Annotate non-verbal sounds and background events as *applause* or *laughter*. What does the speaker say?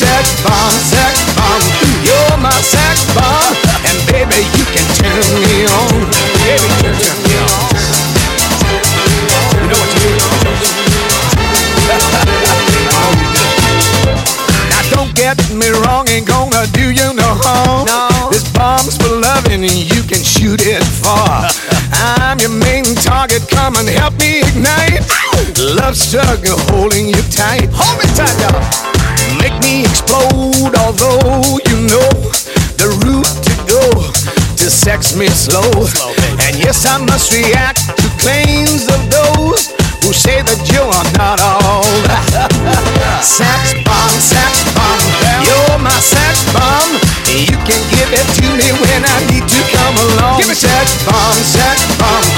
sex bomb, sex bomb. You're my sex bomb, and baby you can turn me on. Baby, you can turn me on. You know what you *laughs* Now don't get me wrong, ain't gonna do you no harm. No. This bomb's for loving and you can shoot it far. *laughs* I'm your main target, come and help me ignite. Love struggle holding you tight. Hold me tight, y'all. Make me explode, although you know the route to go to sex me slow. and yes, I must react to claims of those who say that you are not all that. *laughs* Sex bomb, sex bomb, you're my sex bomb. You can give it to me when I need to come along. Give me sex bomb, sex bomb, you're my sex